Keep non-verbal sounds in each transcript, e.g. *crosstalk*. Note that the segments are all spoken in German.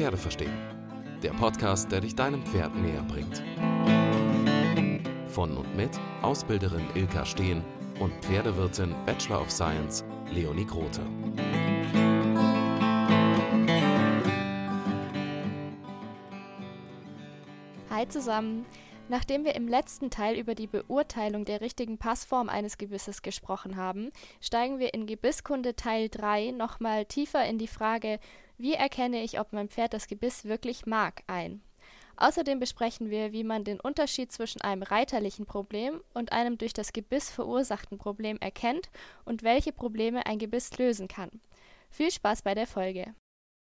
Pferde verstehen. Der Podcast, der dich deinem Pferd näher bringt. Von und mit Ausbilderin Ilka Steen und Pferdewirtin Bachelor of Science Leonie Grote. Hi zusammen. Nachdem wir im letzten Teil über die Beurteilung der richtigen Passform eines Gebisses gesprochen haben, steigen wir in Gebisskunde Teil 3 nochmal tiefer in die Frage, wie erkenne ich, ob mein Pferd das Gebiss wirklich mag, ein. Außerdem besprechen wir, wie man den Unterschied zwischen einem reiterlichen Problem und einem durch das Gebiss verursachten Problem erkennt und welche Probleme ein Gebiss lösen kann. Viel Spaß bei der Folge.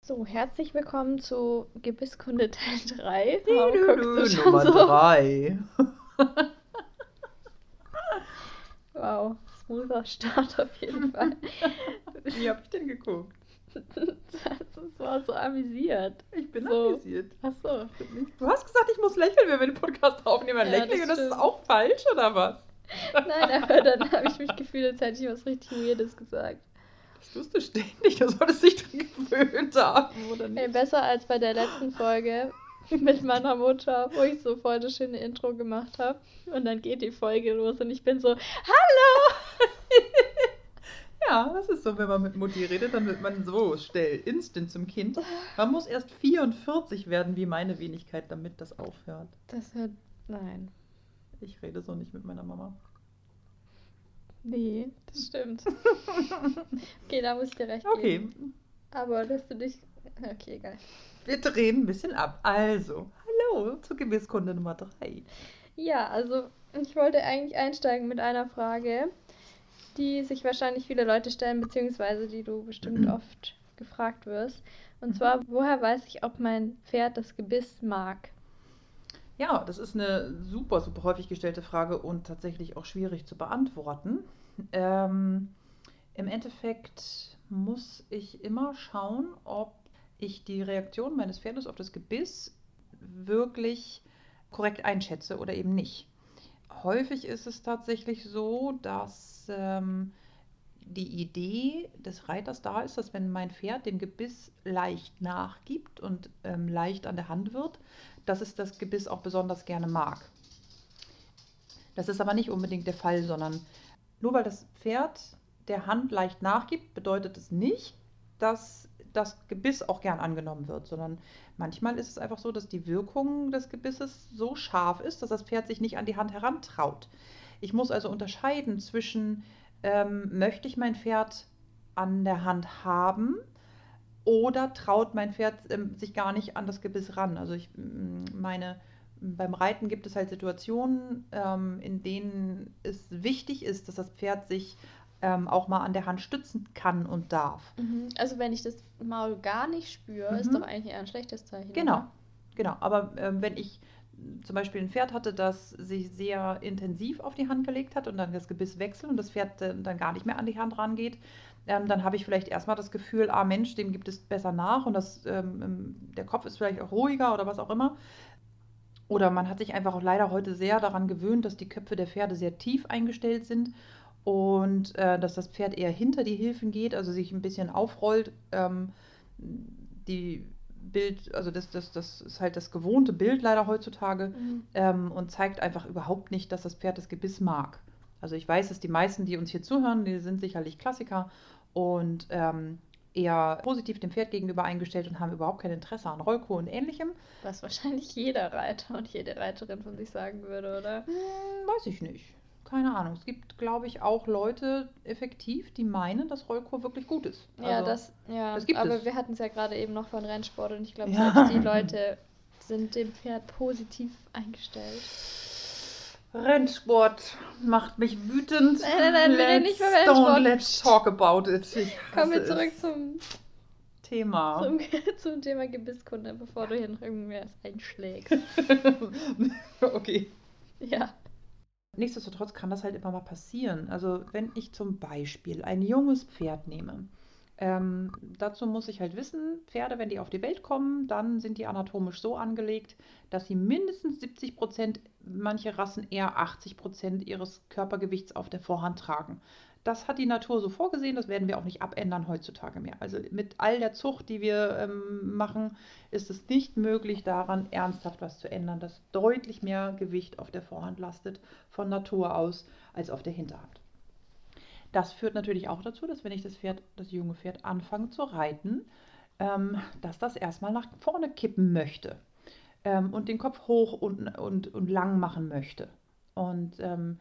So, herzlich willkommen zu Gebisskunde Teil 3. Warum guckst du schon Nummer so? 3. *laughs* wow, smoother Start auf jeden Fall. Wie hab ich denn geguckt? Das war so amüsiert. Ich bin so. amüsiert. Ach so. Du hast gesagt, ich muss lächeln, wenn wir den Podcast aufnehmen. Ja, lächeln das und das ist auch falsch, oder was? Nein, aber dann habe ich mich gefühlt, als hätte ich was richtig Weirdes gesagt. Das tust du ständig, du solltest dich dran gewöhnt haben, oder nicht? Hey, besser als bei der letzten Folge mit meiner Mutter, wo ich so voll das schöne Intro gemacht habe. Und dann geht die Folge los und ich bin so, Hallo! Ja, das ist so, wenn man mit Mutti redet, dann wird man so schnell, instant zum Kind. Man muss erst 44 werden, wie meine Wenigkeit, damit das aufhört. Das hört, nein. Ich rede so nicht mit meiner Mama. Nee, das stimmt. *laughs* okay, da muss ich dir recht okay. geben. Okay. Aber dass du dich. Okay, egal. Wir drehen ein bisschen ab. Also, hallo zur Gebisskunde Nummer 3. Ja, also ich wollte eigentlich einsteigen mit einer Frage, die sich wahrscheinlich viele Leute stellen, beziehungsweise die du bestimmt *clears throat* oft gefragt wirst. Und zwar, woher weiß ich, ob mein Pferd das Gebiss mag? Ja, das ist eine super, super häufig gestellte Frage und tatsächlich auch schwierig zu beantworten. Ähm, Im Endeffekt muss ich immer schauen, ob ich die Reaktion meines Pferdes auf das Gebiss wirklich korrekt einschätze oder eben nicht. Häufig ist es tatsächlich so, dass ähm, die Idee des Reiters da ist, dass wenn mein Pferd dem Gebiss leicht nachgibt und ähm, leicht an der Hand wird, dass es das Gebiss auch besonders gerne mag. Das ist aber nicht unbedingt der Fall, sondern nur weil das Pferd der Hand leicht nachgibt, bedeutet es nicht, dass das Gebiss auch gern angenommen wird, sondern manchmal ist es einfach so, dass die Wirkung des Gebisses so scharf ist, dass das Pferd sich nicht an die Hand herantraut. Ich muss also unterscheiden zwischen, ähm, möchte ich mein Pferd an der Hand haben oder traut mein Pferd ähm, sich gar nicht an das Gebiss ran. Also ich meine, beim Reiten gibt es halt Situationen, ähm, in denen es wichtig ist, dass das Pferd sich ähm, auch mal an der Hand stützen kann und darf. Mhm. Also wenn ich das Maul gar nicht spüre, mhm. ist doch eigentlich eher ein schlechtes Zeichen. Genau, oder? genau. Aber ähm, wenn ich zum Beispiel ein Pferd hatte, das sich sehr intensiv auf die Hand gelegt hat und dann das Gebiss wechselt und das Pferd dann gar nicht mehr an die Hand rangeht, ähm, dann habe ich vielleicht erstmal das Gefühl, ah Mensch, dem gibt es besser nach und das, ähm, der Kopf ist vielleicht auch ruhiger oder was auch immer. Oder man hat sich einfach auch leider heute sehr daran gewöhnt, dass die Köpfe der Pferde sehr tief eingestellt sind und äh, dass das Pferd eher hinter die Hilfen geht, also sich ein bisschen aufrollt. Ähm, die Bild, also das, das, das ist halt das gewohnte Bild leider heutzutage mhm. ähm, und zeigt einfach überhaupt nicht, dass das Pferd das Gebiss mag. Also ich weiß, dass die meisten, die uns hier zuhören, die sind sicherlich Klassiker und ähm, eher positiv dem Pferd gegenüber eingestellt und haben überhaupt kein Interesse an Rollkur und ähnlichem. Was wahrscheinlich jeder Reiter und jede Reiterin von sich sagen würde, oder? Hm, weiß ich nicht. Keine Ahnung. Es gibt, glaube ich, auch Leute effektiv, die meinen, dass Rollkur wirklich gut ist. Ja, also, das, ja. Das gibt aber es. wir hatten es ja gerade eben noch von Rennsport und ich glaube, ja. die Leute sind dem Pferd positiv eingestellt. Rennsport macht mich wütend. Nein, nein, nein, wir reden nicht über Rennsport. Don't let's talk about it. *laughs* Kommen wir zurück zum Thema. Zum, *laughs* zum, Thema Gebisskunde, bevor du hier noch irgendwas einschlägst. *laughs* okay. Ja. Nichtsdestotrotz kann das halt immer mal passieren. Also wenn ich zum Beispiel ein junges Pferd nehme, ähm, dazu muss ich halt wissen, Pferde, wenn die auf die Welt kommen, dann sind die anatomisch so angelegt, dass sie mindestens 70 Prozent, manche Rassen eher 80 Prozent ihres Körpergewichts auf der Vorhand tragen. Das hat die Natur so vorgesehen, das werden wir auch nicht abändern heutzutage mehr. Also mit all der Zucht, die wir ähm, machen, ist es nicht möglich, daran ernsthaft was zu ändern, dass deutlich mehr Gewicht auf der Vorhand lastet von Natur aus als auf der Hinterhand. Das führt natürlich auch dazu, dass wenn ich das Pferd, das junge Pferd anfange zu reiten, ähm, dass das erstmal nach vorne kippen möchte ähm, und den Kopf hoch und, und, und lang machen möchte. Und ähm,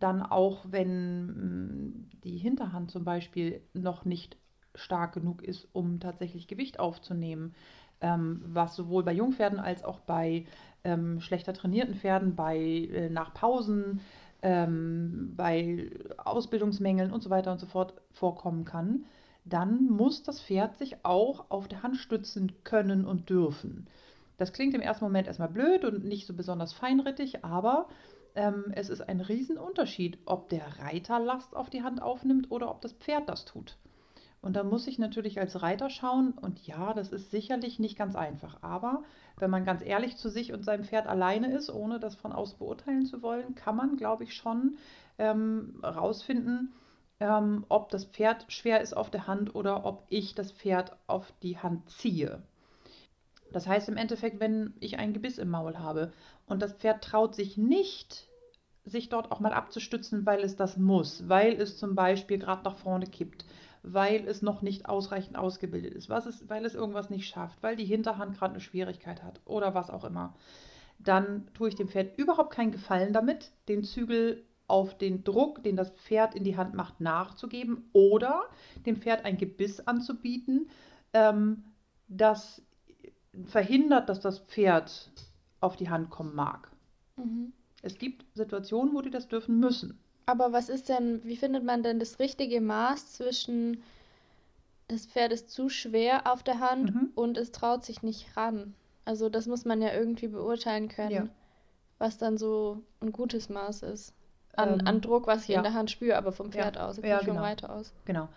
dann auch, wenn mm, die Hinterhand zum Beispiel noch nicht stark genug ist, um tatsächlich Gewicht aufzunehmen, ähm, was sowohl bei Jungpferden als auch bei ähm, schlechter trainierten Pferden, bei äh, nach Pausen, ähm, bei Ausbildungsmängeln und so weiter und so fort vorkommen kann, dann muss das Pferd sich auch auf der Hand stützen können und dürfen. Das klingt im ersten Moment erstmal blöd und nicht so besonders feinrittig, aber ähm, es ist ein Riesenunterschied, ob der Reiter Last auf die Hand aufnimmt oder ob das Pferd das tut. Und da muss ich natürlich als Reiter schauen, und ja, das ist sicherlich nicht ganz einfach, aber wenn man ganz ehrlich zu sich und seinem Pferd alleine ist, ohne das von außen beurteilen zu wollen, kann man, glaube ich, schon ähm, rausfinden, ähm, ob das Pferd schwer ist auf der Hand oder ob ich das Pferd auf die Hand ziehe. Das heißt im Endeffekt, wenn ich ein Gebiss im Maul habe und das Pferd traut sich nicht, sich dort auch mal abzustützen, weil es das muss, weil es zum Beispiel gerade nach vorne kippt, weil es noch nicht ausreichend ausgebildet ist, was ist, weil es irgendwas nicht schafft, weil die Hinterhand gerade eine Schwierigkeit hat oder was auch immer, dann tue ich dem Pferd überhaupt keinen Gefallen damit, den Zügel auf den Druck, den das Pferd in die Hand macht, nachzugeben oder dem Pferd ein Gebiss anzubieten, ähm, das verhindert, dass das Pferd auf die Hand kommen mag. Mhm. Es gibt Situationen, wo die das dürfen müssen. Aber was ist denn, wie findet man denn das richtige Maß zwischen das Pferd ist zu schwer auf der Hand mhm. und es traut sich nicht ran? Also das muss man ja irgendwie beurteilen können, ja. was dann so ein gutes Maß ist. An, ähm, an Druck, was ich ja. in der Hand spüre, aber vom Pferd ja. aus, ja, genau. vom Reiter aus. Genau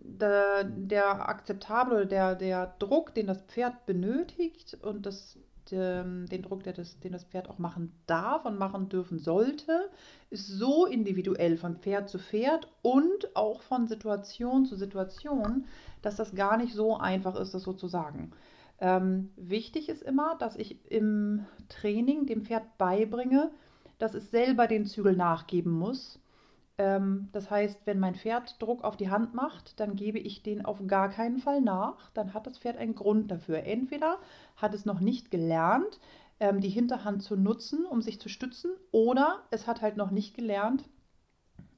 der, der akzeptable oder der, der Druck, den das Pferd benötigt und das, der, den Druck, der das, den das Pferd auch machen darf und machen dürfen sollte, ist so individuell von Pferd zu Pferd und auch von Situation zu Situation, dass das gar nicht so einfach ist, das so zu sagen. Ähm, wichtig ist immer, dass ich im Training dem Pferd beibringe, dass es selber den Zügel nachgeben muss ähm, das heißt, wenn mein Pferd Druck auf die Hand macht, dann gebe ich den auf gar keinen Fall nach. Dann hat das Pferd einen Grund dafür. Entweder hat es noch nicht gelernt, ähm, die Hinterhand zu nutzen, um sich zu stützen, oder es hat halt noch nicht gelernt,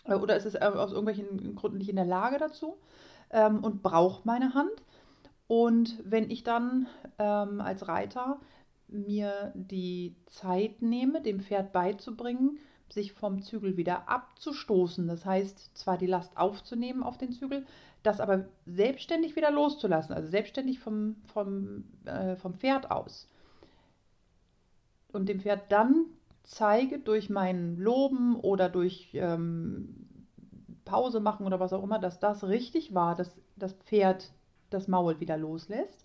äh, oder es ist äh, aus irgendwelchen Gründen nicht in der Lage dazu ähm, und braucht meine Hand. Und wenn ich dann ähm, als Reiter mir die Zeit nehme, dem Pferd beizubringen, sich vom Zügel wieder abzustoßen. Das heißt, zwar die Last aufzunehmen auf den Zügel, das aber selbstständig wieder loszulassen, also selbstständig vom, vom, äh, vom Pferd aus. Und dem Pferd dann zeige durch mein Loben oder durch ähm, Pause machen oder was auch immer, dass das richtig war, dass das Pferd das Maul wieder loslässt.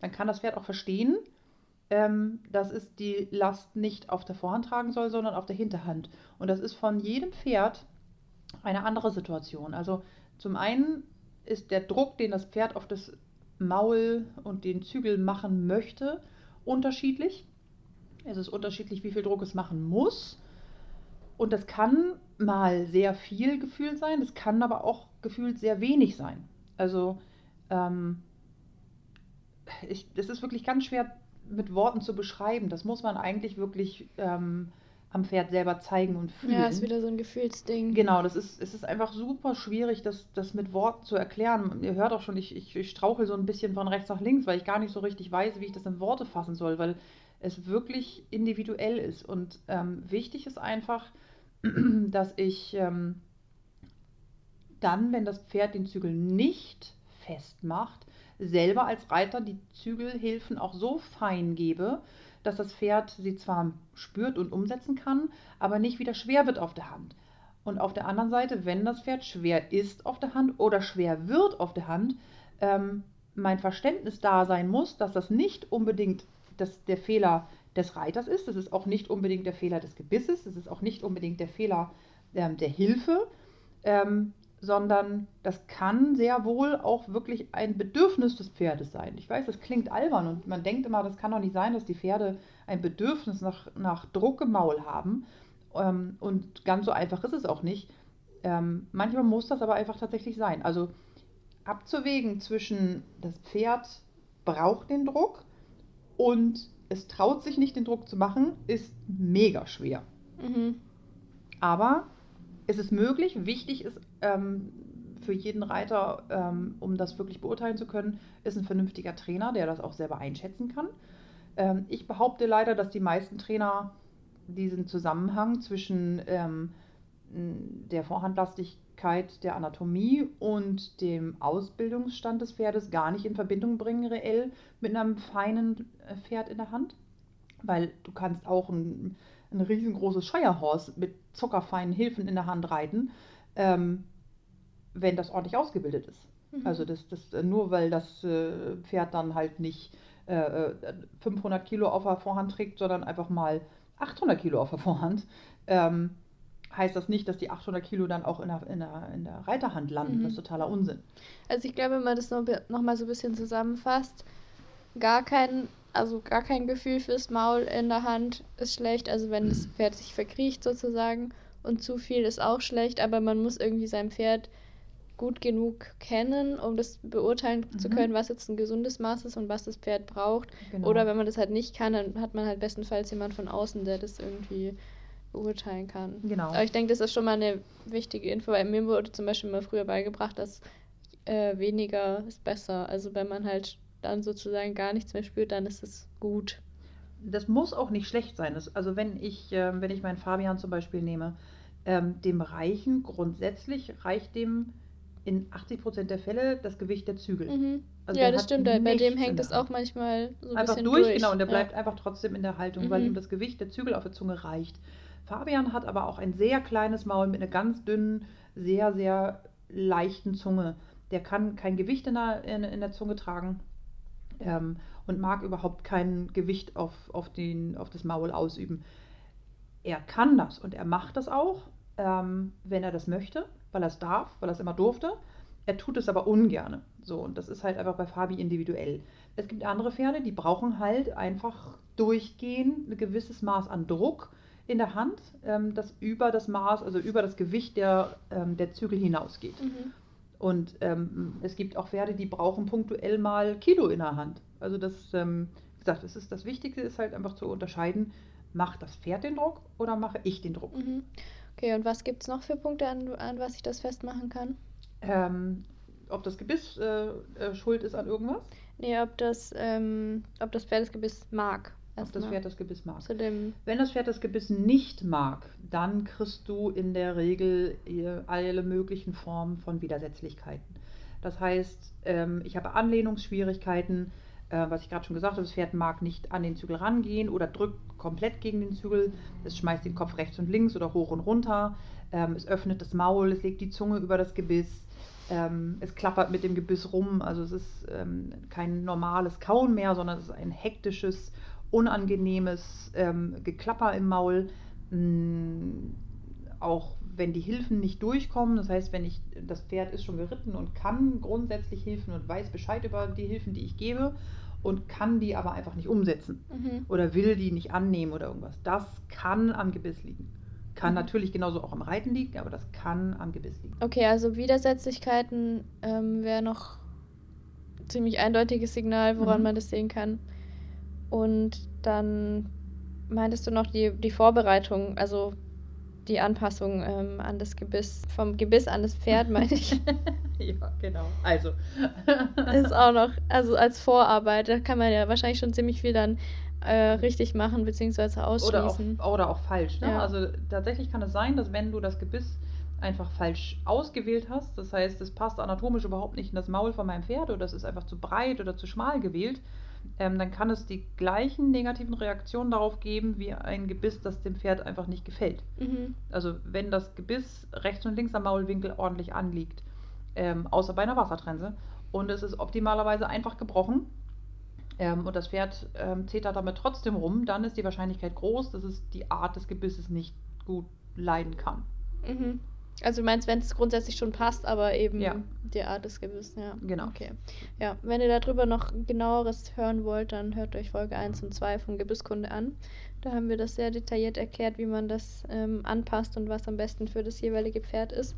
Dann kann das Pferd auch verstehen, ähm, dass es die Last nicht auf der Vorhand tragen soll, sondern auf der Hinterhand. Und das ist von jedem Pferd eine andere Situation. Also zum einen ist der Druck, den das Pferd auf das Maul und den Zügel machen möchte, unterschiedlich. Es ist unterschiedlich, wie viel Druck es machen muss. Und das kann mal sehr viel gefühlt sein, es kann aber auch gefühlt sehr wenig sein. Also ähm, ich, es ist wirklich ganz schwer mit Worten zu beschreiben. Das muss man eigentlich wirklich ähm, am Pferd selber zeigen und fühlen. Ja, ist wieder so ein Gefühlsding. Genau, das ist, es ist einfach super schwierig, das, das mit Worten zu erklären. Ihr hört auch schon, ich, ich, ich strauchel so ein bisschen von rechts nach links, weil ich gar nicht so richtig weiß, wie ich das in Worte fassen soll, weil es wirklich individuell ist. Und ähm, wichtig ist einfach, *clears throat* dass ich ähm, dann, wenn das Pferd den Zügel nicht festmacht, selber als Reiter die Zügelhilfen auch so fein gebe, dass das Pferd sie zwar spürt und umsetzen kann, aber nicht wieder schwer wird auf der Hand. Und auf der anderen Seite, wenn das Pferd schwer ist auf der Hand oder schwer wird auf der Hand, ähm, mein Verständnis da sein muss, dass das nicht unbedingt das, der Fehler des Reiters ist, das ist auch nicht unbedingt der Fehler des Gebisses, das ist auch nicht unbedingt der Fehler ähm, der Hilfe, ähm, sondern das kann sehr wohl auch wirklich ein Bedürfnis des Pferdes sein. Ich weiß, das klingt albern und man denkt immer, das kann doch nicht sein, dass die Pferde ein Bedürfnis nach, nach Druck im Maul haben. Ähm, und ganz so einfach ist es auch nicht. Ähm, manchmal muss das aber einfach tatsächlich sein. Also abzuwägen zwischen das Pferd braucht den Druck und es traut sich nicht, den Druck zu machen, ist mega schwer. Mhm. Aber es ist möglich. Wichtig ist ähm, für jeden Reiter, ähm, um das wirklich beurteilen zu können, ist ein vernünftiger Trainer, der das auch selber einschätzen kann. Ähm, ich behaupte leider, dass die meisten Trainer diesen Zusammenhang zwischen ähm, der Vorhandlastigkeit der Anatomie und dem Ausbildungsstand des Pferdes gar nicht in Verbindung bringen, reell mit einem feinen äh, Pferd in der Hand. Weil du kannst auch ein, ein riesengroßes Shirehorse mit zuckerfeinen Hilfen in der Hand reiten, ähm, wenn das ordentlich ausgebildet ist. Mhm. Also das, das, äh, nur weil das äh, Pferd dann halt nicht äh, 500 äh, Kilo auf der Vorhand trägt, sondern einfach mal 800 Kilo auf der Vorhand, ähm, heißt das nicht, dass die 800 Kilo dann auch in der, in der, in der Reiterhand landen. Mhm. Das ist totaler Unsinn. Also ich glaube, wenn man das noch, noch mal so ein bisschen zusammenfasst, gar kein, also gar kein Gefühl fürs Maul in der Hand ist schlecht. Also wenn das Pferd sich verkriecht sozusagen und zu viel ist auch schlecht, aber man muss irgendwie sein Pferd gut genug kennen, um das beurteilen mhm. zu können, was jetzt ein gesundes Maß ist und was das Pferd braucht. Genau. Oder wenn man das halt nicht kann, dann hat man halt bestenfalls jemand von außen, der das irgendwie beurteilen kann. Genau. Aber ich denke, das ist schon mal eine wichtige Info, weil mir wurde zum Beispiel mal früher beigebracht, dass äh, weniger ist besser. Also wenn man halt dann sozusagen gar nichts mehr spürt, dann ist es gut. Das muss auch nicht schlecht sein. Das, also wenn ich, äh, wenn ich meinen Fabian zum Beispiel nehme, ähm, dem reichen, grundsätzlich reicht dem in 80 Prozent der Fälle das Gewicht der Zügel. Mhm. Also ja, das stimmt. Bei dem hängt es auch manchmal so ein einfach bisschen durch, durch. genau. Und der bleibt ja. einfach trotzdem in der Haltung, mhm. weil ihm das Gewicht der Zügel auf der Zunge reicht. Fabian hat aber auch ein sehr kleines Maul mit einer ganz dünnen, sehr, sehr leichten Zunge. Der kann kein Gewicht in der, in, in der Zunge tragen ähm, und mag überhaupt kein Gewicht auf, auf, den, auf das Maul ausüben. Er kann das und er macht das auch, ähm, wenn er das möchte weil er es darf, weil er es immer durfte. Er tut es aber ungern. So, und das ist halt einfach bei Fabi individuell. Es gibt andere Pferde, die brauchen halt einfach durchgehend ein gewisses Maß an Druck in der Hand, ähm, das über das Maß, also über das Gewicht der, ähm, der Zügel hinausgeht. Mhm. Und ähm, es gibt auch Pferde, die brauchen punktuell mal Kilo in der Hand. Also das, ähm, wie gesagt, das, ist, das Wichtigste ist halt einfach zu unterscheiden, macht das Pferd den Druck oder mache ich den Druck? Mhm. Okay, und was gibt es noch für Punkte, an, an was ich das festmachen kann? Ähm, ob das Gebiss äh, äh, schuld ist an irgendwas? Nee, ob das, ähm, ob das Pferd das Gebiss mag. Ob das Pferd das Gebiss mag. Wenn das Pferd das Gebiss nicht mag, dann kriegst du in der Regel alle möglichen Formen von Widersetzlichkeiten. Das heißt, ähm, ich habe Anlehnungsschwierigkeiten, äh, was ich gerade schon gesagt habe, das Pferd mag nicht an den Zügel rangehen oder drückt komplett gegen den Zügel. Es schmeißt den Kopf rechts und links oder hoch und runter. Ähm, es öffnet das Maul, es legt die Zunge über das Gebiss. Ähm, es klappert mit dem Gebiss rum. Also es ist kein normales Kauen mehr, sondern es ist ein hektisches, unangenehmes ähm, Geklapper im Maul. Mm, auch wenn die Hilfen nicht durchkommen, das heißt, wenn ich das Pferd ist schon geritten und kann grundsätzlich Hilfen und weiß Bescheid über die Hilfen, die ich gebe und kann die aber einfach nicht umsetzen mhm. oder will die nicht annehmen oder irgendwas. Das kann am Gebiss liegen. Kann mhm. natürlich genauso auch am Reiten liegen, aber das kann am Gebiss liegen. Okay, also Widersetzlichkeiten ähm, wäre noch ziemlich eindeutiges Signal, woran mhm. man das sehen kann. Und dann meintest du noch die, die Vorbereitung, also die Anpassung ähm, an das Gebiss, vom Gebiss an das Pferd, meine ich. *laughs* ja, genau. Also. *laughs* ist auch noch, also als Vorarbeit, da kann man ja wahrscheinlich schon ziemlich viel dann äh, richtig machen, beziehungsweise ausschließen. Oder auch, oder auch falsch. Ne? Ja. Also tatsächlich kann es sein, dass wenn du das Gebiss einfach falsch ausgewählt hast, das heißt, es passt anatomisch überhaupt nicht in das Maul von meinem Pferd oder es ist einfach zu breit oder zu schmal gewählt, ähm, dann kann es die gleichen negativen Reaktionen darauf geben wie ein Gebiss, das dem Pferd einfach nicht gefällt. Mhm. Also wenn das Gebiss rechts und links am Maulwinkel ordentlich anliegt, ähm, außer bei einer Wassertrense, und es ist optimalerweise einfach gebrochen ähm, und das Pferd ähm, zetert damit trotzdem rum, dann ist die Wahrscheinlichkeit groß, dass es die Art des Gebisses nicht gut leiden kann. Mhm. Also du meinst, wenn es grundsätzlich schon passt, aber eben Ja. die Art des Gebisses, ja. Genau. Okay. Ja, wenn ihr darüber noch genaueres hören wollt, dann hört euch Folge 1 und 2 von Gebisskunde an. Da haben wir das sehr detailliert erklärt, wie man das ähm, anpasst und was am besten für das jeweilige Pferd ist.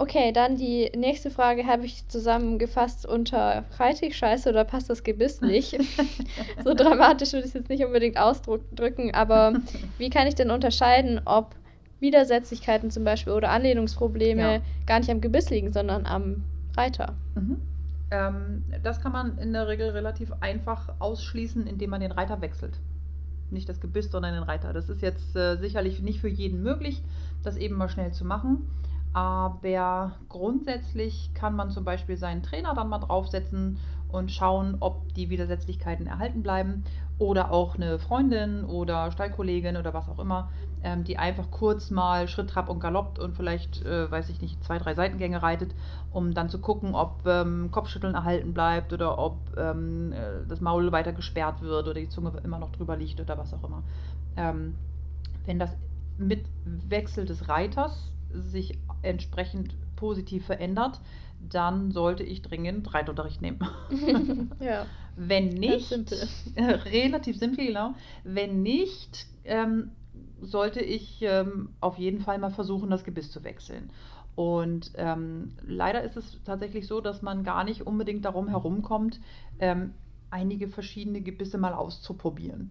Okay, dann die nächste Frage habe ich zusammengefasst unter reite ich scheiße oder passt das Gebiss nicht? *laughs* so dramatisch würde ich es jetzt nicht unbedingt ausdrücken, aber wie kann ich denn unterscheiden, ob Widersetzlichkeiten zum Beispiel oder Anlehnungsprobleme Ja. gar nicht am Gebiss liegen, sondern am Reiter? Mhm. Ähm, das kann man in der Regel relativ einfach ausschließen, indem man den Reiter wechselt. Nicht das Gebiss, sondern den Reiter. Das ist jetzt äh, sicherlich nicht für jeden möglich, das eben mal schnell zu machen. Aber grundsätzlich kann man zum Beispiel seinen Trainer dann mal draufsetzen und schauen, ob die Widersetzlichkeiten erhalten bleiben. Oder auch eine Freundin oder Stallkollegin oder was auch immer, ähm, die einfach kurz mal Schritt, Trab und Galopp und vielleicht, äh, weiß ich nicht, zwei, drei Seitengänge reitet, um dann zu gucken, ob ähm, Kopfschütteln erhalten bleibt oder ob ähm, äh, das Maul weiter gesperrt wird oder die Zunge immer noch drüber liegt oder was auch immer. Ähm, wenn das mit Wechsel des Reiters sich entsprechend positiv verändert, dann sollte ich dringend Reitunterricht nehmen. *laughs* ja, Wenn nicht, simpel. *laughs* relativ simpel, genau. Wenn nicht, ähm, sollte ich ähm, auf jeden Fall mal versuchen, das Gebiss zu wechseln. Und ähm, leider ist es tatsächlich so, dass man gar nicht unbedingt darum herumkommt, ähm, einige verschiedene Gebisse mal auszuprobieren.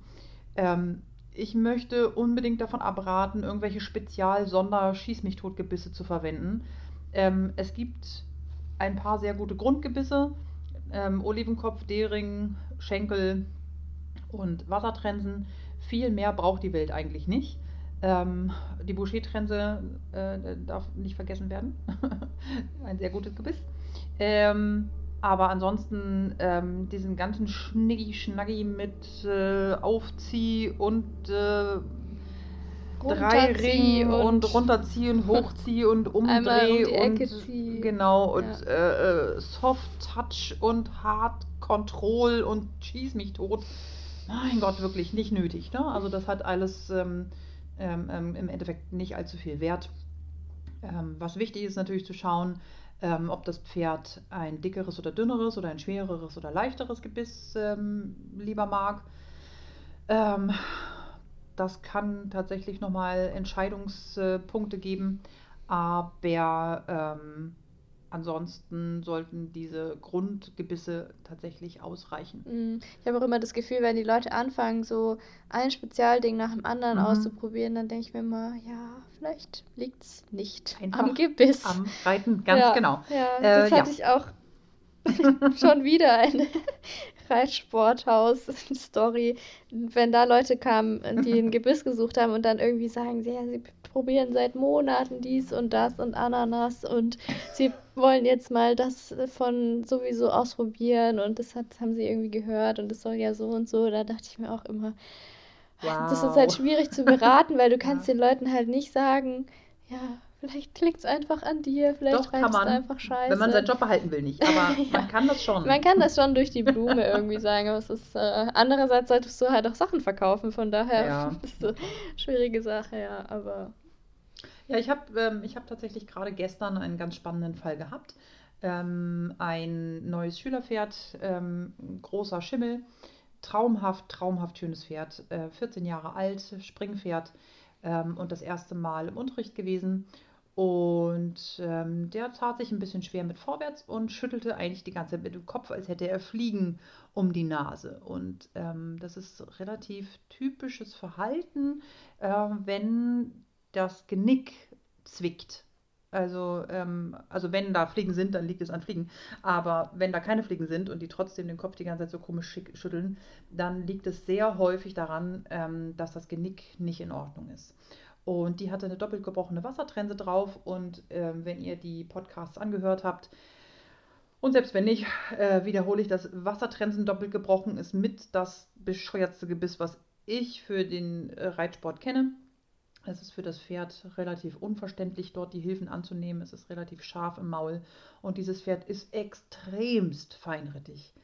Ähm, ich möchte unbedingt davon abraten, irgendwelche Spezial-Sonder-Schieß-mich-tot-Gebisse zu verwenden. Ähm, es gibt ein paar sehr gute Grundgebisse. Ähm, Olivenkopf, Dering, Schenkel und Wassertrensen. Viel mehr braucht die Welt eigentlich nicht. Ähm, die Boucher-Trense äh, darf nicht vergessen werden. *laughs* ein sehr gutes Gebiss. Ähm, aber ansonsten ähm, diesen ganzen Schniggi-Schnaggi mit äh, Aufzieh und äh, drei Ringen und, und runterzieh und *laughs* hochzieh und Einmal um und Ecke zieh. genau und Ja. äh, äh, Soft Touch und Hard Control und schieß mich tot. Mein Gott, wirklich nicht nötig. Ne? Also das hat alles ähm, ähm, ähm, im Endeffekt nicht allzu viel Wert. Ähm, was wichtig ist natürlich zu schauen, ähm, ob das Pferd ein dickeres oder dünneres oder ein schwereres oder leichteres Gebiss ähm, lieber mag. Das kann tatsächlich nochmal Entscheidungspunkte geben, aber ansonsten sollten diese Grundgebisse tatsächlich ausreichen. Mm, Ich habe auch immer das Gefühl, wenn die Leute anfangen, so ein Spezialding nach dem anderen Mhm. auszuprobieren, dann denke ich mir immer, ja, vielleicht liegt es nicht Einfach am Gebiss. Am Reiten, ganz ja, genau. Ja, Äh, das ja. hatte ich auch *laughs* schon wieder eine Reitsporthaus-Story. *laughs* Wenn da Leute kamen, die ein *laughs* Gebiss gesucht haben und dann irgendwie sagen, sie, ja, sie probieren seit Monaten dies und das und Ananas und sie wollen jetzt mal das von sowieso ausprobieren und das hat, haben sie irgendwie gehört und das soll ja so und so. Da dachte ich mir auch immer, das ist halt Wow. schwierig zu beraten, weil du *laughs* kannst Ja. den Leuten halt nicht sagen, ja, vielleicht liegt es einfach an dir, vielleicht Doch, kann man, einfach scheiße. wenn man seinen Job behalten will, nicht. Aber *laughs* Ja. man kann das schon. Man kann das schon durch die Blume irgendwie sagen, aber es ist äh, andererseits solltest du halt auch Sachen verkaufen, von daher Ja. *laughs* ist so schwierige Sache, ja, aber Ja, ich habe ähm, ich hab tatsächlich gerade gestern einen ganz spannenden Fall gehabt. Ähm, ein neues Schülerpferd, ähm, großer Schimmel, traumhaft, traumhaft schönes Pferd, äh, 14 Jahre alt, Springpferd ähm, und das erste Mal im Unterricht gewesen. Und ähm, der tat sich ein bisschen schwer mit vorwärts und schüttelte eigentlich die ganze Zeit mit dem Kopf, als hätte er Fliegen um die Nase. Und ähm, das ist relativ typisches Verhalten, äh, wenn das Genick zwickt. Also, ähm, also wenn da Fliegen sind, dann liegt es an Fliegen. Aber wenn da keine Fliegen sind und die trotzdem den Kopf die ganze Zeit so komisch schütteln, dann liegt es sehr häufig daran, ähm, dass das Genick nicht in Ordnung ist. Und die hatte eine doppelt gebrochene Wassertrense drauf. Und ähm, wenn ihr die Podcasts angehört habt, und selbst wenn nicht, äh, wiederhole ich, dass Wassertrensen doppelt gebrochen ist mit das bescheuertste Gebiss, was ich für den äh, Reitsport kenne. Es ist für das Pferd relativ unverständlich, dort die Hilfen anzunehmen. Es ist relativ scharf im Maul und dieses Pferd ist extremst feinrittig.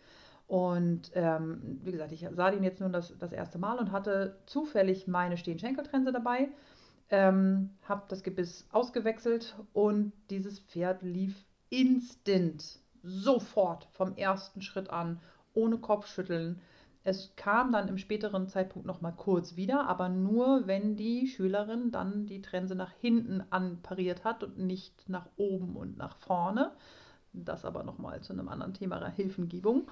Und ähm, wie gesagt, ich sah den jetzt nun das, das erste Mal und hatte zufällig meine Stehenschenkeltrense dabei. Ähm, habe das Gebiss ausgewechselt und dieses Pferd lief instant, sofort vom ersten Schritt an, ohne Kopfschütteln. Es kam dann im späteren Zeitpunkt noch mal kurz wieder, aber nur, wenn die Schülerin dann die Trense nach hinten anpariert hat und nicht nach oben und nach vorne. Das aber noch mal zu einem anderen Thema Hilfengebung.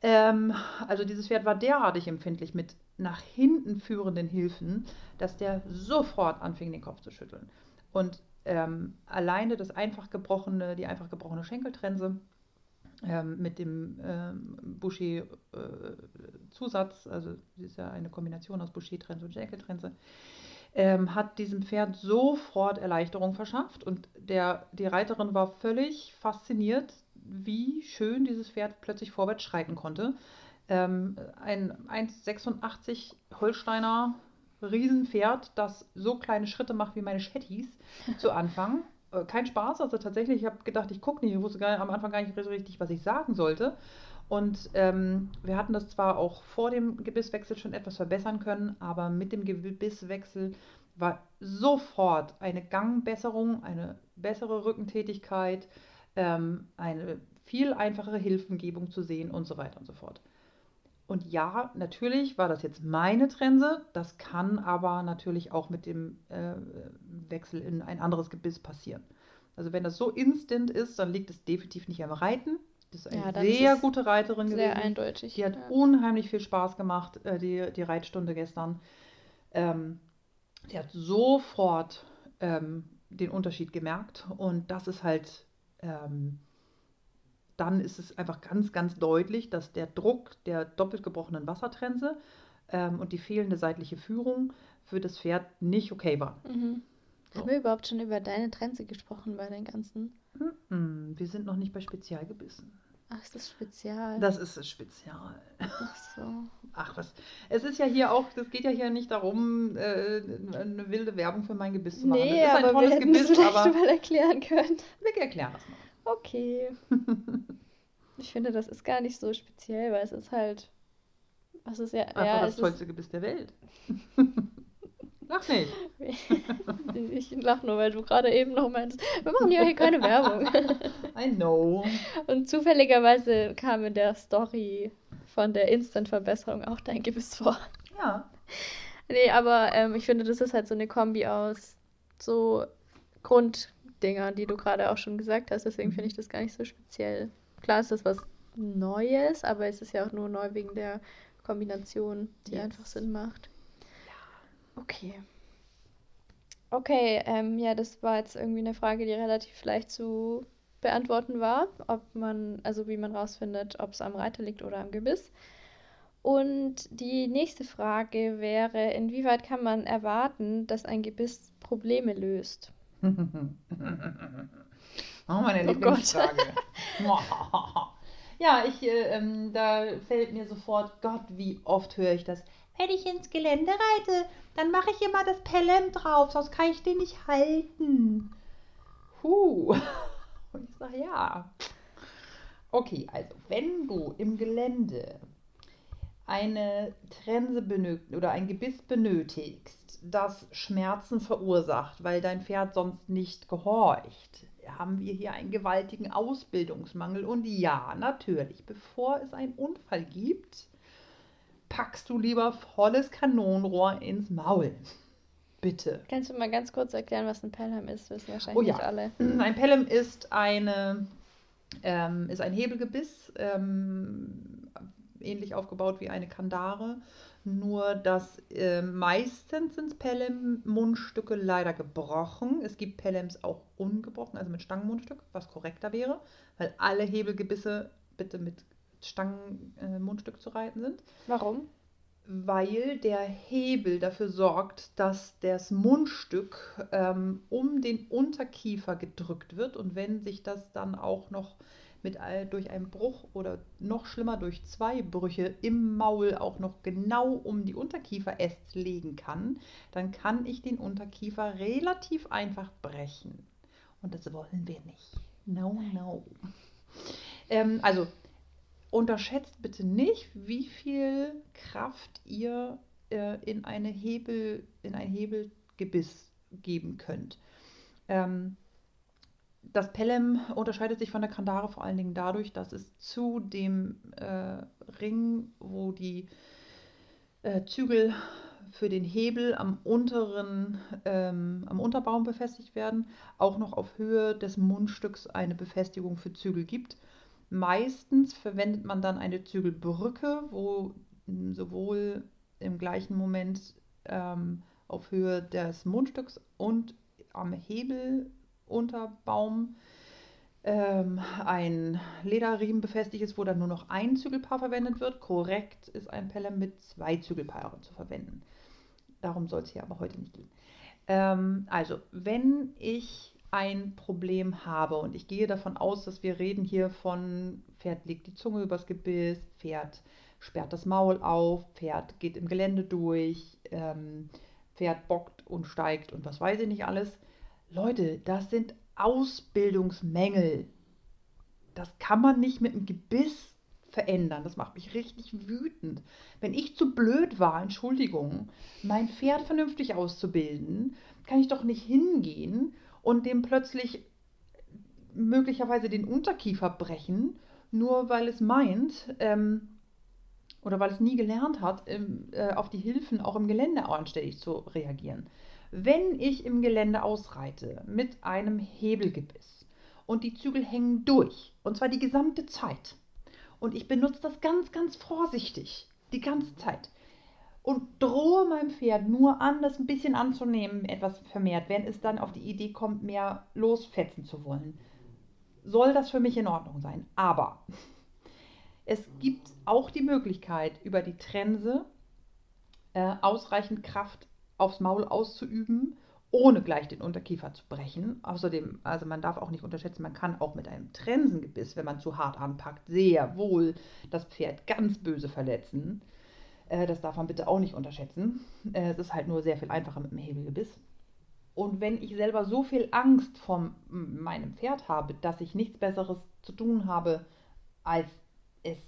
Ähm, also dieses Pferd war derartig empfindlich mit nach hinten führenden Hilfen, dass der sofort anfing, den Kopf zu schütteln. Und ähm, alleine das einfach gebrochene, die einfach gebrochene Schenkeltrense ähm, mit dem ähm, Boucher-Zusatz, äh, also das ist ja eine Kombination aus Boucher-Trense und Schenkeltrense, ähm, hat diesem Pferd sofort Erleichterung verschafft und der, die Reiterin war völlig fasziniert, wie schön dieses Pferd plötzlich vorwärts schreiten konnte. Ähm, ein 1,86 Holsteiner Riesenpferd, das so kleine Schritte macht wie meine Shetties *laughs* zu Anfang. Äh, kein Spaß, also tatsächlich, ich habe gedacht, ich gucke nicht, ich wusste gar, am Anfang gar nicht so richtig, was ich sagen sollte. Und ähm, wir hatten das zwar auch vor dem Gebisswechsel schon etwas verbessern können, aber mit dem Gebisswechsel war sofort eine Gangbesserung, eine bessere Rückentätigkeit, ähm, eine viel einfachere Hilfengebung zu sehen und so weiter und so fort. Und ja, natürlich war das jetzt meine Trense, das kann aber natürlich auch mit dem äh, Wechsel in ein anderes Gebiss passieren. Also wenn das so instant ist, dann liegt es definitiv nicht am Reiten. Das ist eine ja, sehr ist gute Reiterin sehr gewesen. Sehr eindeutig. Die hat ja. unheimlich viel Spaß gemacht, äh, die, die Reitstunde gestern. Ähm, die hat sofort ähm, den Unterschied gemerkt und das ist halt ähm, dann ist es einfach ganz, ganz deutlich, dass der Druck der doppelt gebrochenen Wassertrense ähm, und die fehlende seitliche Führung für das Pferd nicht okay war. Mhm. So. Haben wir überhaupt schon über deine Trense gesprochen bei den ganzen? Mhm. Wir sind noch nicht bei Spezialgebissen. Ach, ist das Spezial? Das ist Spezial. Ach so. Ach was. Es ist ja hier auch, es geht ja hier nicht darum, äh, eine wilde Werbung für mein Gebiss zu machen. Nee, das ist ein aber tolles wir Gebiss, es vielleicht aber mal erklären können. Wir erklären das mal. Okay. *laughs* ich finde, das ist gar nicht so speziell, weil es ist halt. Was ist ja. Einfach ja, das tollste Gebiss der Welt. *laughs* Lach nicht. *laughs* ich lach nur, weil du gerade eben noch meinst, wir machen ja hier keine Werbung. I know. Und zufälligerweise kam in der Story von der Instant-Verbesserung auch dein Gebiss vor. Ja. Nee, aber ähm, ich finde, das ist halt so eine Kombi aus so Grund, Dinger, die du gerade auch schon gesagt hast. Deswegen finde ich das gar nicht so speziell. Klar ist das was Neues, aber es ist ja auch nur neu wegen der Kombination, die yes. einfach Sinn macht. Ja. Okay. Okay, ähm, ja, das war jetzt irgendwie eine Frage, die relativ leicht zu beantworten war, ob man, also wie man rausfindet, ob es am Reiter liegt oder am Gebiss. Und die nächste Frage wäre, inwieweit kann man erwarten, dass ein Gebiss Probleme löst? *laughs* oh, meine oh Lieblingsfrage. *laughs* ja, ich, äh, ähm, da fällt mir sofort, Gott, wie oft höre ich das. Wenn ich ins Gelände reite, dann mache ich immer das Pelham drauf, sonst kann ich den nicht halten. Huh. *laughs* Und ich sage ja. Okay, also wenn du im Gelände eine Trense benötigst oder ein Gebiss benötigst, das Schmerzen verursacht, weil dein Pferd sonst nicht gehorcht, haben wir hier einen gewaltigen Ausbildungsmangel. Und ja, natürlich, bevor es einen Unfall gibt, packst du lieber volles Kanonenrohr ins Maul. Bitte. Kannst du mal ganz kurz erklären, was ein Pelham ist? Das wissen wahrscheinlich oh, ja. nicht alle. Ein Pelham ist eine ähm, ist ein Hebelgebiss, ähm, ähnlich aufgebaut wie eine Kandare. Nur, dass äh, meistens sind Pelham-Mundstücke leider gebrochen. Es gibt Pelhams auch ungebrochen, also mit Stangenmundstück, was korrekter wäre, weil alle Hebelgebisse bitte mit Stangenmundstück äh, zu reiten sind. Warum? Weil der Hebel dafür sorgt, dass das Mundstück ähm, um den Unterkiefer gedrückt wird und wenn sich das dann auch noch mit durch einen Bruch oder noch schlimmer durch zwei Brüche im Maul auch noch genau um die Unterkieferäste legen kann, dann kann ich den Unterkiefer relativ einfach brechen. Und das wollen wir nicht. No, no. Ähm, also unterschätzt bitte nicht, wie viel Kraft ihr äh, in eine Hebel, in ein Hebelgebiss geben könnt. Ähm, das Pelham unterscheidet sich von der Kandare vor allen Dingen dadurch, dass es zu dem äh, Ring, wo die äh, Zügel für den Hebel am unteren, ähm, am Unterbaum befestigt werden, auch noch auf Höhe des Mundstücks eine Befestigung für Zügel gibt. Meistens verwendet man dann eine Zügelbrücke, wo sowohl im gleichen Moment ähm, auf Höhe des Mundstücks und am Hebelunterbaum ähm, ein Lederriemen befestigt ist, wo dann nur noch ein Zügelpaar verwendet wird. Korrekt ist ein Pelham mit zwei Zügelpaaren zu verwenden. Darum soll es hier aber heute nicht gehen. Ähm, also, wenn ich ein Problem habe und ich gehe davon aus, dass wir reden hier von Pferd legt die Zunge übers Gebiss, Pferd sperrt das Maul auf, Pferd geht im Gelände durch, ähm, Pferd bockt und steigt und was weiß ich nicht alles. Leute, das sind Ausbildungsmängel. Das kann man nicht mit dem Gebiss verändern. Das macht mich richtig wütend. Wenn ich zu blöd war, Entschuldigung, mein Pferd vernünftig auszubilden, kann ich doch nicht hingehen und dem plötzlich möglicherweise den Unterkiefer brechen, nur weil es meint, ähm, oder weil es nie gelernt hat, im, äh, auf die Hilfen auch im Gelände anständig zu reagieren. Wenn ich im Gelände ausreite mit einem Hebelgebiss und die Zügel hängen durch, und zwar die gesamte Zeit, und ich benutze das ganz, ganz vorsichtig, die ganze Zeit. Und drohe meinem Pferd nur an, das ein bisschen anzunehmen, etwas vermehrt, wenn es dann auf die Idee kommt, mehr losfetzen zu wollen. Soll das für mich in Ordnung sein. Aber es gibt auch die Möglichkeit, über die Trense äh, ausreichend Kraft aufs Maul auszuüben ohne gleich den Unterkiefer zu brechen. Außerdem, also man darf auch nicht unterschätzen, man kann auch mit einem Trensengebiss, wenn man zu hart anpackt, sehr wohl das Pferd ganz böse verletzen. Äh, das darf man bitte auch nicht unterschätzen. Äh, es ist halt nur sehr viel einfacher mit dem Hebelgebiss. Und wenn ich selber so viel Angst vor meinem Pferd habe, dass ich nichts Besseres zu tun habe, als es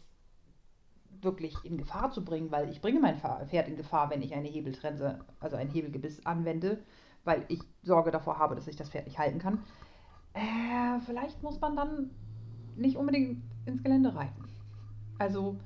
wirklich in Gefahr zu bringen, weil ich bringe mein Pferd in Gefahr, wenn ich eine Hebeltrense, also ein Hebelgebiss anwende, weil ich Sorge davor habe, dass ich das Pferd nicht halten kann. Äh, vielleicht muss man dann nicht unbedingt ins Gelände reiten. Also,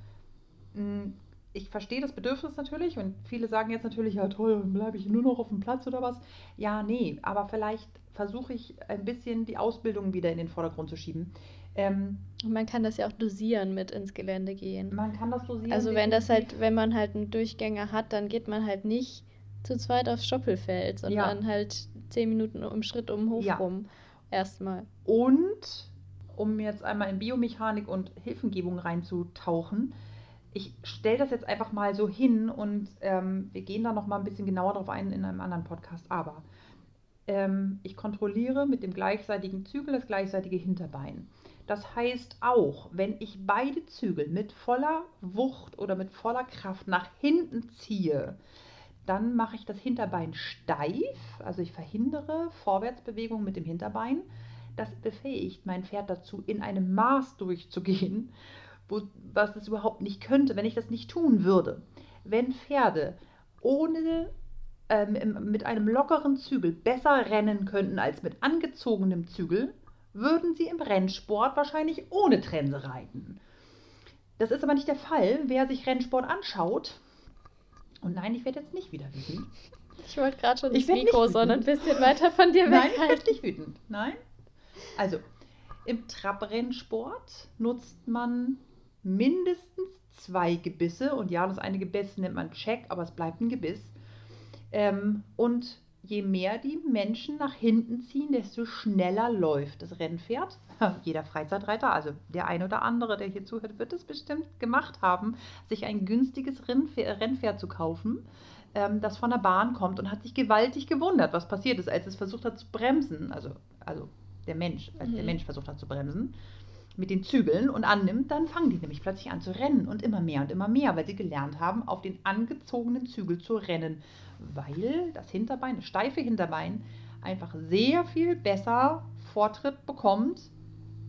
hm, ich verstehe das Bedürfnis natürlich und viele sagen jetzt natürlich, ja toll, bleibe ich nur noch auf dem Platz oder was. Ja, nee, aber vielleicht versuche ich ein bisschen die Ausbildung wieder in den Vordergrund zu schieben. Ähm, man kann das ja auch dosieren mit ins Gelände gehen. Man kann das dosieren. Also wenn das halt, wenn man halt einen Durchgänger hat, dann geht man halt nicht zu zweit aufs Stoppelfeld, sondern ja. halt zehn Minuten im Schritt um den Hof ja. rum. Erstmal. Und um jetzt einmal in Biomechanik und Hilfengebung reinzutauchen, ich stelle das jetzt einfach mal so hin und ähm, wir gehen da noch mal ein bisschen genauer drauf ein in einem anderen Podcast. Aber ähm, ich kontrolliere mit dem gleichseitigen Zügel das gleichseitige Hinterbein. Das heißt auch, wenn ich beide Zügel mit voller Wucht oder mit voller Kraft nach hinten ziehe, dann mache ich das Hinterbein steif, also ich verhindere Vorwärtsbewegung mit dem Hinterbein. Das befähigt mein Pferd dazu, in einem Maß durchzugehen, wo, was es überhaupt nicht könnte, wenn ich das nicht tun würde. Wenn Pferde ohne ähm, mit einem lockeren Zügel besser rennen könnten als mit angezogenem Zügel, würden sie im Rennsport wahrscheinlich ohne Trense reiten. Das ist aber nicht der Fall. Wer sich Rennsport anschaut, und nein, ich werde jetzt nicht wieder wütend. Ich wollte gerade schon das Mikro, sondern ein bisschen weiter von dir weg. Nein, ich werde nicht wütend. Nein. Also, im Trabrennsport nutzt man mindestens zwei Gebisse. Und ja, das eine Gebiss nennt man Check, aber es bleibt ein Gebiss. Ähm, und je mehr die Menschen nach hinten ziehen, desto schneller läuft das Rennpferd. Jeder Freizeitreiter, also der ein oder andere, der hier zuhört, wird es bestimmt gemacht haben, sich ein günstiges Rennpferd zu kaufen, ähm, das von der Bahn kommt und hat sich gewaltig gewundert, was passiert ist, als es versucht hat zu bremsen. Also, also der Mensch, als mhm. der Mensch versucht hat zu bremsen mit den Zügeln und annimmt, dann fangen die nämlich plötzlich an zu rennen und immer mehr und immer mehr, weil sie gelernt haben, auf den angezogenen Zügel zu rennen weil das Hinterbein, das steife Hinterbein, einfach sehr viel besser Vortritt bekommt,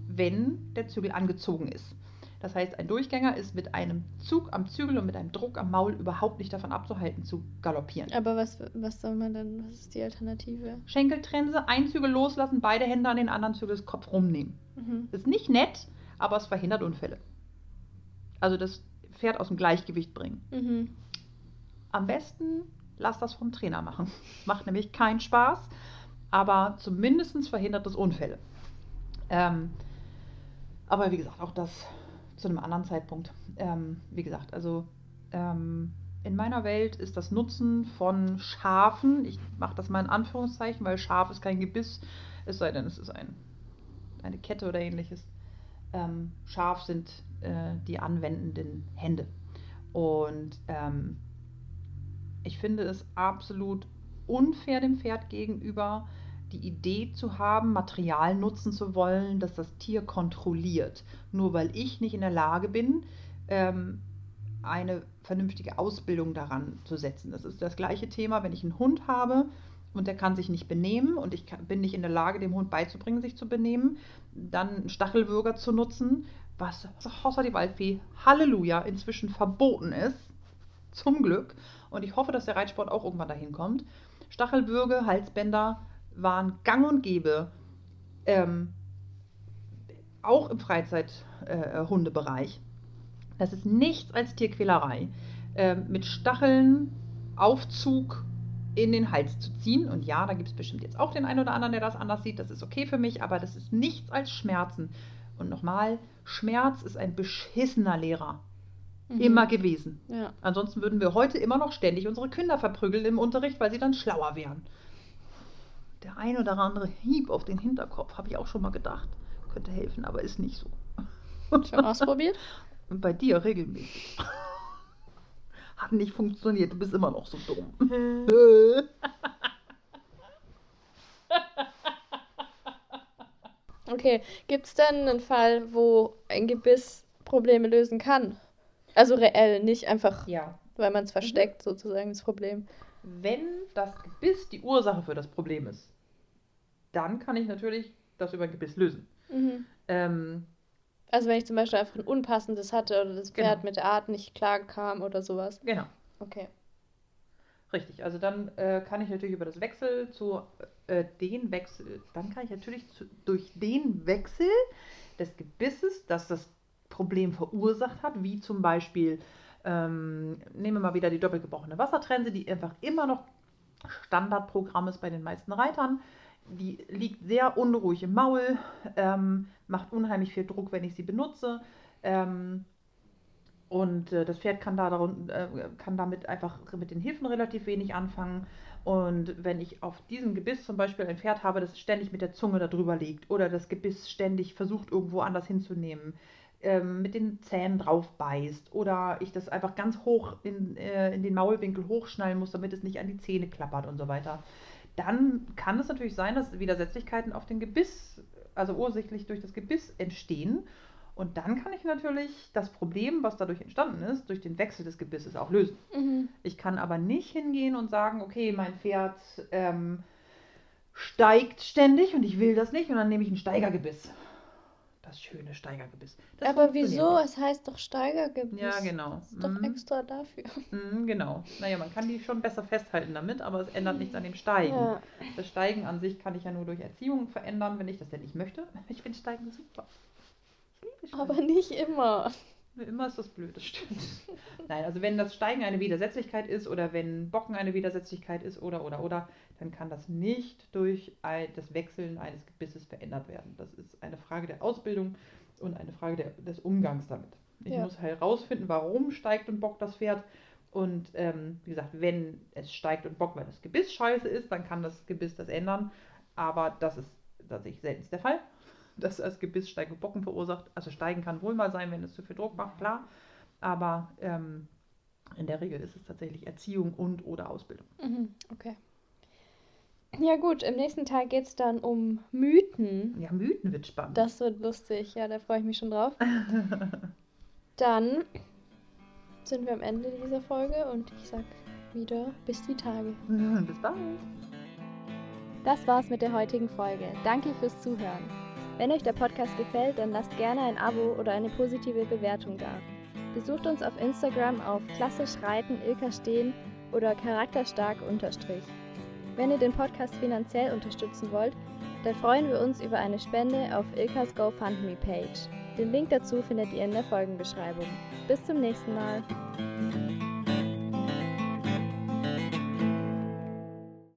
wenn der Zügel angezogen ist. Das heißt, ein Durchgänger ist mit einem Zug am Zügel und mit einem Druck am Maul überhaupt nicht davon abzuhalten, zu galoppieren. Aber was, was soll man denn, was ist die Alternative? Schenkeltrense, ein Zügel loslassen, beide Hände an den anderen Zügel des Kopf rumnehmen. Mhm. Ist nicht nett, aber es verhindert Unfälle. Also das Pferd aus dem Gleichgewicht bringen. Mhm. Am besten lass das vom Trainer machen. Macht nämlich keinen Spaß, aber zumindest verhindert es Unfälle. Ähm, aber wie gesagt, auch das zu einem anderen Zeitpunkt. Ähm, wie gesagt, also ähm, in meiner Welt ist das Nutzen von Schafen, ich mache das mal in Anführungszeichen, weil Schaf ist kein Gebiss, es sei denn, es ist ein, eine Kette oder ähnliches. Ähm, Schaf sind äh, die anwendenden Hände. Und ähm, ich finde es absolut unfair dem Pferd gegenüber, die Idee zu haben, Material nutzen zu wollen, das das Tier kontrolliert. Nur weil ich nicht in der Lage bin, ähm, eine vernünftige Ausbildung daran zu setzen. Das ist das gleiche Thema, wenn ich einen Hund habe und der kann sich nicht benehmen und ich bin nicht in der Lage, dem Hund beizubringen, sich zu benehmen, dann einen Stachelwürger zu nutzen, was außer die Waldfee, Halleluja, inzwischen verboten ist. Zum Glück. Und ich hoffe, dass der Reitsport auch irgendwann dahin kommt. Stachelwürge, Halsbänder waren gang und gäbe. Ähm, auch im Freizeithundebereich. Äh, das ist nichts als Tierquälerei. Ähm, mit Stacheln, Aufzug in den Hals zu ziehen. Und ja, da gibt es bestimmt jetzt auch den einen oder anderen, der das anders sieht. Das ist okay für mich, aber das ist nichts als Schmerzen. Und nochmal, Schmerz ist ein beschissener Lehrer. Mhm. Immer gewesen. Ja. Ansonsten würden wir heute immer noch ständig unsere Kinder verprügeln im Unterricht, weil sie dann schlauer wären. Der ein oder andere Hieb auf den Hinterkopf, habe ich auch schon mal gedacht. Könnte helfen, aber ist nicht so. Schon ausprobiert? Und *laughs* bei dir regelmäßig. *laughs* Hat nicht funktioniert, du bist immer noch so dumm. *laughs* okay, gibt es denn einen Fall, wo ein Gebiss Probleme lösen kann? Also reell, nicht einfach, ja. weil man es versteckt, mhm. sozusagen das Problem. Wenn das Gebiss die Ursache für das Problem ist, dann kann ich natürlich das über ein Gebiss lösen. Mhm. Ähm, also wenn ich zum Beispiel einfach ein unpassendes hatte oder das Pferd genau. mit der Art nicht klar kam oder sowas. Genau. Okay. Richtig, also dann äh, kann ich natürlich über das Wechsel zu äh, den Wechsel, dann kann ich natürlich zu, durch den Wechsel des Gebisses, das das Problem verursacht hat, wie zum Beispiel, ähm, nehmen wir mal wieder die doppelt gebrochene Wassertrense, die einfach immer noch Standardprogramm ist bei den meisten Reitern. Die liegt sehr unruhig im Maul, ähm, macht unheimlich viel Druck, wenn ich sie benutze. Ähm, und äh, das Pferd kann, da darun, äh, kann damit einfach mit den Hilfen relativ wenig anfangen. Und wenn ich auf diesem Gebiss zum Beispiel ein Pferd habe, das ständig mit der Zunge darüber liegt oder das Gebiss ständig versucht, irgendwo anders hinzunehmen, ähm, mit den Zähnen drauf beißt oder ich das einfach ganz hoch in, äh, in den Maulwinkel hochschnallen muss, damit es nicht an die Zähne klappert und so weiter, dann kann es natürlich sein, dass Widersetzlichkeiten auf den Gebiss, also ursächlich durch das Gebiss entstehen. Und dann kann ich natürlich das Problem, was dadurch entstanden ist, durch den Wechsel des Gebisses auch lösen. Mhm. Ich kann aber nicht hingehen und sagen, okay, mein Pferd ähm, steigt ständig und ich will das nicht und dann nehme ich ein Steigergebiss das schöne Steigergebiss. Das Aber wieso? Es heißt doch Steigergebiss. Ja, genau. Das ist doch mhm. extra dafür. Mhm, genau. Naja, man kann die schon besser festhalten damit, aber es ändert nichts an dem Steigen. Ja. Das Steigen an sich kann ich ja nur durch Erziehung verändern, wenn ich das denn nicht möchte. *laughs* Ich finde Steigen super. Ich liebe Steigen. Aber nicht immer. Immer ist das blöd, das stimmt. Nein, also wenn das Steigen eine Widersetzlichkeit ist oder wenn Bocken eine Widersetzlichkeit ist oder oder oder, dann kann das nicht durch das Wechseln eines Gebisses verändert werden. Das ist eine Frage der Ausbildung und eine Frage der, des Umgangs damit. Ich ja. muss herausfinden, warum steigt und bockt das Pferd. Und ähm, wie gesagt, wenn es steigt und bockt, weil das Gebiss scheiße ist, dann kann das Gebiss das ändern. Aber das ist tatsächlich selten der Fall dass das Gebiss Steigen und Bocken verursacht. Also steigen kann wohl mal sein, wenn es zu viel Druck macht, klar. Aber ähm, in der Regel ist es tatsächlich Erziehung und oder Ausbildung. Mhm, okay. Ja gut, im nächsten Teil geht es dann um Mythen. Ja, Mythen wird spannend. Das wird lustig, ja, da freue ich mich schon drauf. *laughs* dann sind wir am Ende dieser Folge und ich sag wieder bis die Tage. *laughs* bis bald. Das war's mit der heutigen Folge. Danke fürs Zuhören. Wenn euch der Podcast gefällt, dann lasst gerne ein Abo oder eine positive Bewertung da. Besucht uns auf Instagram auf klassisch reiten Ilka stehen oder charakterstark unterstrich. Wenn ihr den Podcast finanziell unterstützen wollt, dann freuen wir uns über eine Spende auf Ilkas GoFundMe Page. Den Link dazu findet ihr in der Folgenbeschreibung. Bis zum nächsten Mal.